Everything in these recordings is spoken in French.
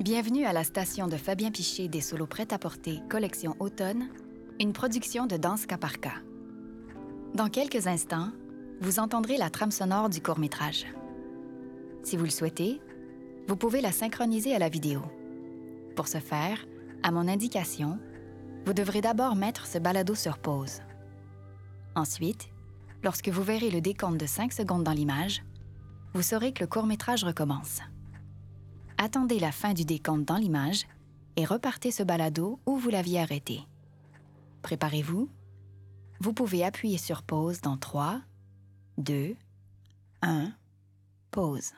Bienvenue à la station de Fabien Piché des solos prêt-à-porter Collection Automne, une production de Danse Cas par Cas. Dans quelques instants, vous entendrez la trame sonore du court-métrage. Si vous le souhaitez, vous pouvez la synchroniser à la vidéo. Pour ce faire, à mon indication, vous devrez d'abord mettre ce balado sur pause. Ensuite, lorsque vous verrez le décompte de 5 secondes dans l'image, vous saurez que le court-métrage recommence. Attendez la fin du décompte dans l'image et repartez ce balado où vous l'aviez arrêté. Préparez-vous. Vous pouvez appuyer sur pause dans 3, 2, 1, pause.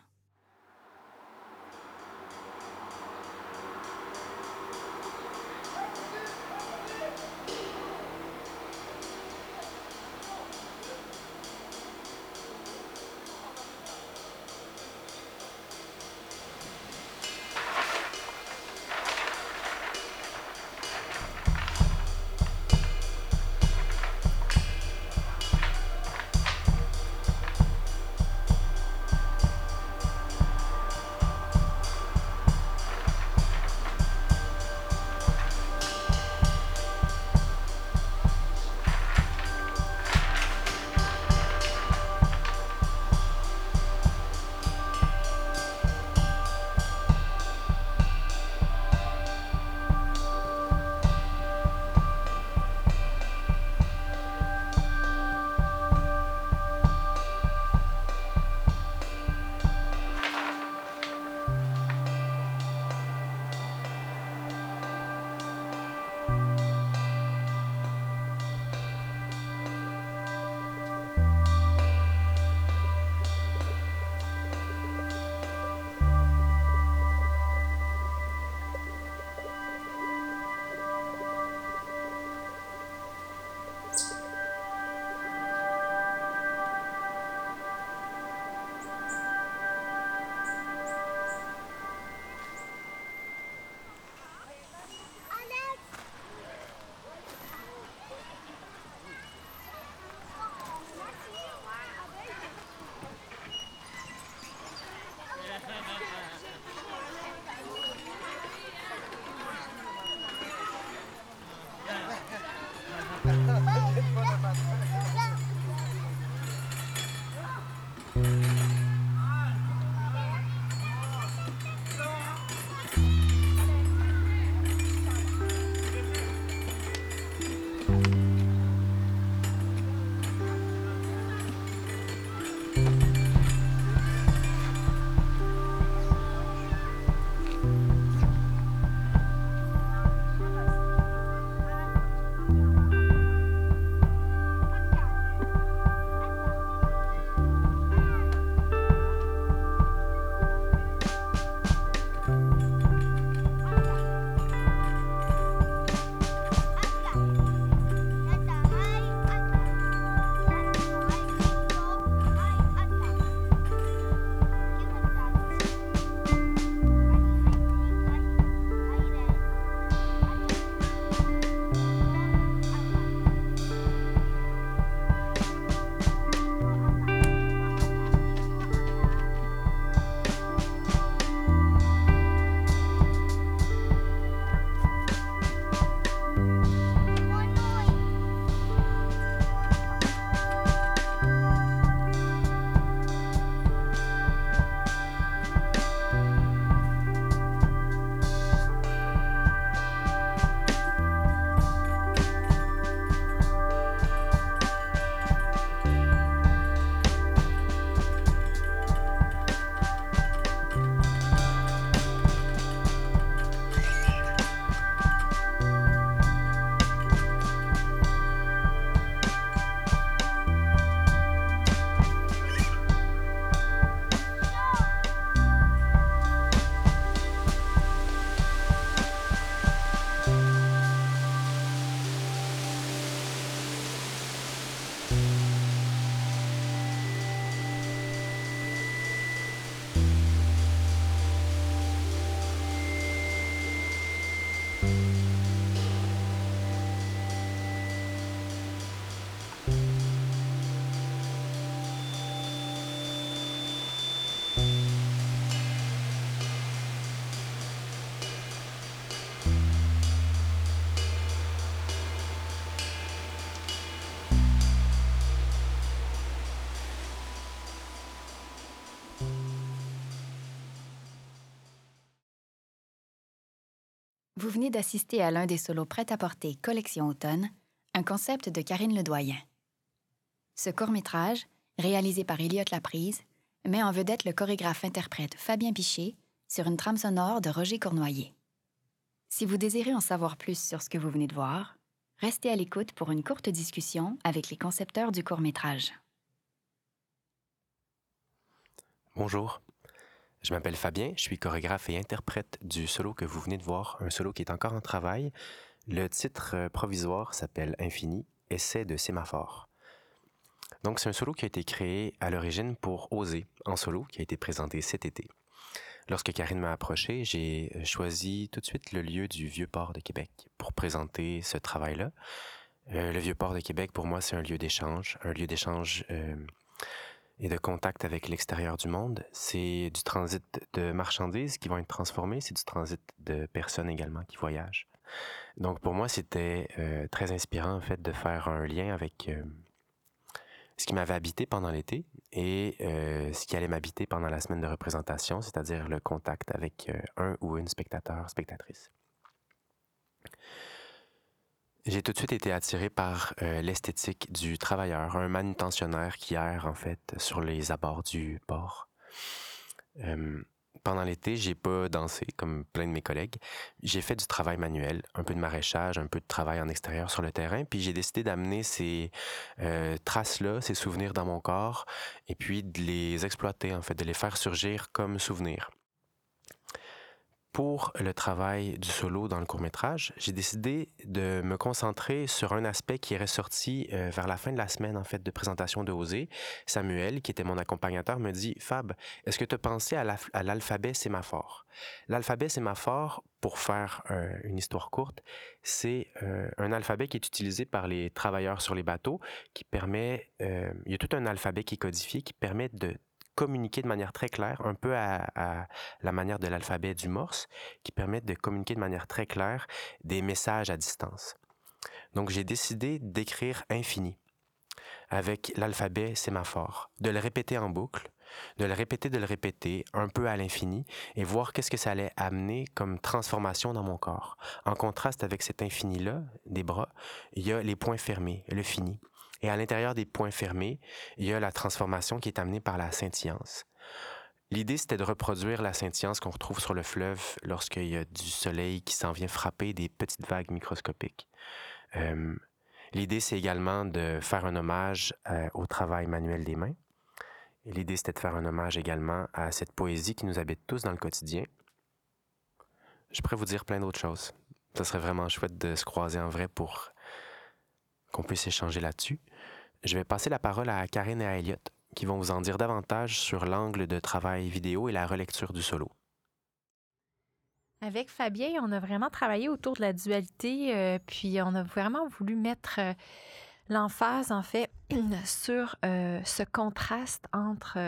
Vous venez d'assister à l'un des solos prêt-à-porter Collection Automne, un concept de Karine Ledoyen. Ce court-métrage, réalisé par Elliot Laprise, met en vedette le chorégraphe-interprète Fabien Piché sur une trame sonore de Roger Cournoyer. Si vous désirez en savoir plus sur ce que vous venez de voir, restez à l'écoute pour une courte discussion avec les concepteurs du court-métrage. Bonjour, je m'appelle Fabien, je suis chorégraphe et interprète du solo que vous venez de voir, un solo qui est encore en travail. Le titre euh, provisoire s'appelle Infini, essai de sémaphore. Donc c'est un solo qui a été créé à l'origine pour Oser en solo, qui a été présenté cet été. Lorsque Karine m'a approché, j'ai euh, choisi tout de suite le lieu du Vieux-Port de Québec pour présenter ce travail-là. Euh, le Vieux-Port de Québec, pour moi, c'est un lieu d'échange, un lieu d'échange et de contact avec l'extérieur du monde. C'est du transit de marchandises qui vont être transformées, c'est du transit de personnes également qui voyagent. Donc pour moi, c'était euh, très inspirant en fait de faire un lien avec euh, ce qui m'avait habité pendant l'été et euh, ce qui allait m'habiter pendant la semaine de représentation, c'est-à-dire le contact avec un ou une spectateur, spectatrice. J'ai tout de suite été attiré par euh, l'esthétique du travailleur, un manutentionnaire qui erre en fait sur les abords du port. Pendant l'été, j'ai pas dansé comme plein de mes collègues. J'ai fait du travail manuel, un peu de maraîchage, un peu de travail en extérieur sur le terrain, puis j'ai décidé d'amener ces euh, traces-là, ces souvenirs dans mon corps, et puis de les exploiter en fait, de les faire surgir comme souvenirs pour le travail du solo dans le court métrage, j'ai décidé de me concentrer sur un aspect qui est ressorti euh, vers la fin de la semaine en fait de présentation de Osée. Samuel, qui était mon accompagnateur, me dit Fab, est-ce que tu as pensé à l'alphabet sémaphore L'alphabet sémaphore, pour faire euh, une histoire courte, c'est euh, un alphabet qui est utilisé par les travailleurs sur les bateaux, qui permet, il y a tout un alphabet qui est codifié, qui permet de communiquer de manière très claire, un peu à, la manière de l'alphabet du Morse, qui permettent de communiquer de manière très claire des messages à distance. Donc j'ai décidé d'écrire infini avec l'alphabet sémaphore, de le répéter en boucle, de le répéter, de le répéter un peu à l'infini et voir qu'est-ce que ça allait amener comme transformation dans mon corps. En contraste avec cet infini-là, des bras, il y a les points fermés, le fini. Et à l'intérieur des points fermés, il y a la transformation qui est amenée par la scintillance. L'idée, c'était de reproduire la scintillance qu'on retrouve sur le fleuve lorsqu'il y a du soleil qui s'en vient frapper des petites vagues microscopiques. L'idée, c'est également de faire un hommage euh, au travail manuel des mains. L'idée, c'était de faire un hommage également à cette poésie qui nous habite tous dans le quotidien. Je pourrais vous dire plein d'autres choses. Ce serait vraiment chouette de se croiser en vrai pour qu'on puisse échanger là-dessus. Je vais passer la parole à Karine et à Elliot, qui vont vous en dire davantage sur l'angle de travail vidéo et la relecture du solo. Avec Fabien, on a vraiment travaillé autour de la dualité, euh, puis on a vraiment voulu mettre euh, l'emphase, en fait, sur euh, ce contraste entre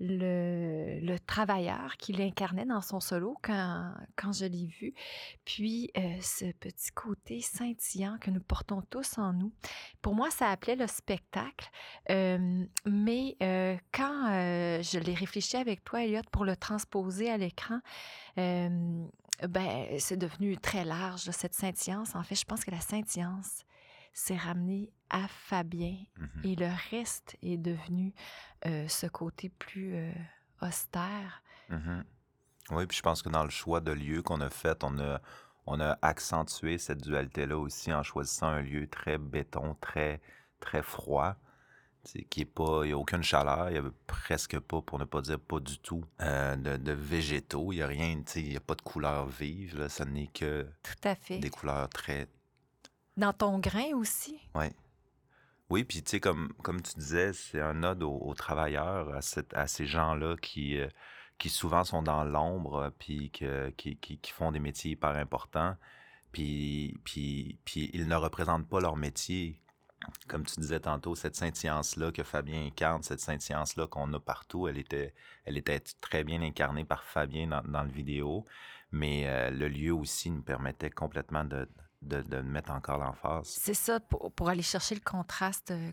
le, travailleur qu'il incarnait dans son solo quand, quand je l'ai vu, puis euh, ce petit côté scintillant que nous portons tous en nous. Pour moi, ça appelait le spectacle, euh, mais euh, quand je l'ai réfléchi avec toi, Elliot, pour le transposer à l'écran, ben, c'est devenu très large, cette scintillance. En fait, je pense que la scintillance, s'est ramené à Fabien mmh et le reste est devenu euh, ce côté plus euh, austère. Mmh oui, puis je pense que dans le choix de lieu qu'on a fait, on a, on a accentué cette dualité-là aussi en choisissant un lieu très béton, très, très froid. Qui est pas, il n'y a aucune chaleur, il n'y a presque pas, pour ne pas dire pas du tout, euh, de, végétaux. Il n'y a rien, il n'y a pas de couleurs vives. Là, ce n'est que tout à fait. des couleurs très, dans ton grain aussi? Oui. Oui, puis tu sais, comme, comme tu disais, c'est un ode aux, travailleurs, à, ces gens-là qui, euh, qui souvent sont dans l'ombre, puis qui, qui, font des métiers hyper importants, puis, puis, puis ils ne représentent pas leur métier. Comme tu disais tantôt, cette scintillance-là que Fabien incarne, cette scintillance-là qu'on a partout, elle était, elle était très bien incarnée par Fabien dans, dans le vidéo, mais euh, le lieu aussi nous permettait complètement de, de, mettre encore l'emphase. C'est ça, pour, aller chercher le contraste euh,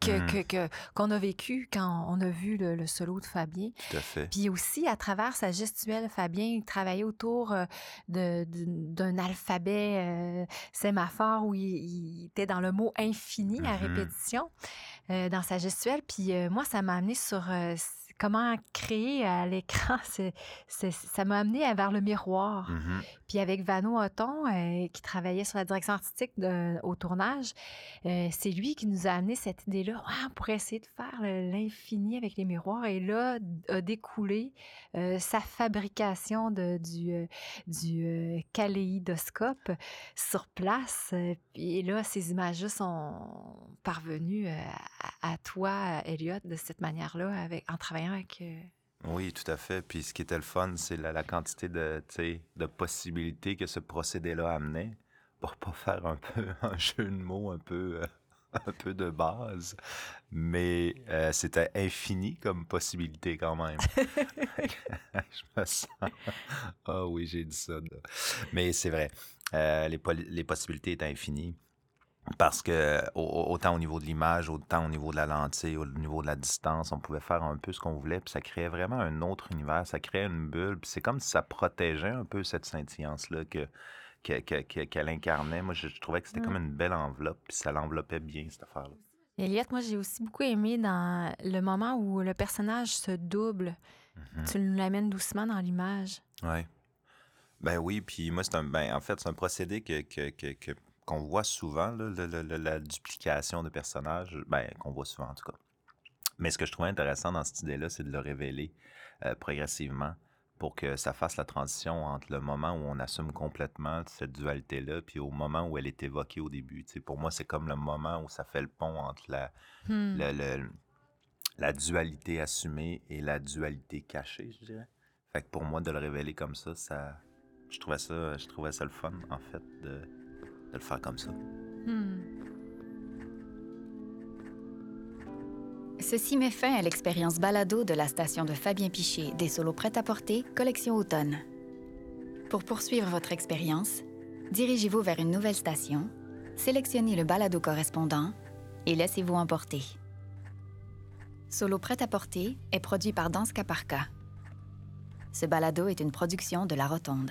que, que- que- qu'on a vécu quand on a vu le, le solo de Fabien. Tout à fait. Puis aussi, à travers sa gestuelle, Fabien il travaillait autour euh, d'un alphabet euh, sémaphore où il, il était dans le mot infini à Mhm. répétition euh, dans sa gestuelle. Puis euh, moi, ça m'a amené sur comment créer à l'écran. c'est- ça m'a amené à- vers le miroir. Mhm. Puis avec Vano Otton, euh, qui travaillait sur la direction artistique de- au tournage, euh, c'est lui qui nous a amené cette idée-là. Ouais, on pourrait essayer de faire l'infini avec les miroirs. Et là, a découlé euh, sa fabrication de- du, du kaléidoscope sur place. Et là, ces images-là sont parvenues à, à toi, Elliot, de cette manière-là, avec, en travaillant Oui, tout à fait. Puis ce qui était le fun, c'est la, la quantité de, de possibilités que ce procédé-là amenait pour pas faire un peu un jeu de mots un peu, euh, un peu de base. Mais euh, c'était infini comme possibilité quand même. Je me sens... Ah oui, j'ai dit ça. Mais c'est vrai. Euh, les possibilités étaient infinies. Parce que au- au- autant au niveau de l'image, autant au niveau de la lentille, au niveau de la distance, on pouvait faire un peu ce qu'on voulait, puis ça créait vraiment un autre univers, ça créait une bulle, puis c'est comme si ça protégeait un peu cette scintillance-là que, que- que- que- qu'elle incarnait. Moi, je, je trouvais que c'était Mm. comme une belle enveloppe, puis ça l'enveloppait bien, cette affaire-là. Elliot, moi, j'ai aussi beaucoup aimé dans le moment où le personnage se double. Mhm. Tu nous l'amènes doucement dans l'image. Ouais. Ben oui, puis moi, c'est un. Ben, en fait, c'est un procédé que, que- que- que- qu'on voit souvent, là, le- le- le- la duplication de personnages. Ben, qu'on voit souvent, en tout cas. Mais ce que je trouvais intéressant dans cette idée-là, c'est de le révéler euh, progressivement pour que ça fasse la transition entre le moment où on assume complètement cette dualité-là, puis au moment où elle est évoquée au début. Pour moi, c'est comme le moment où ça fait le pont entre la, Hmm. le- le- la dualité assumée et la dualité cachée, je dirais. Fait que pour moi, de le révéler comme ça, ça je trouvais ça, je trouvais ça le fun, en fait, de, de le faire comme ça. Hmm. Ceci met fin à l'expérience balado de la station de Fabien Piché des solos prêt-à-porter Collection Automne. Pour poursuivre votre expérience, dirigez-vous vers une nouvelle station, sélectionnez le balado correspondant et laissez-vous emporter. Solo prêt-à-porter est produit par Danska Parka. Ce balado est une production de La Rotonde.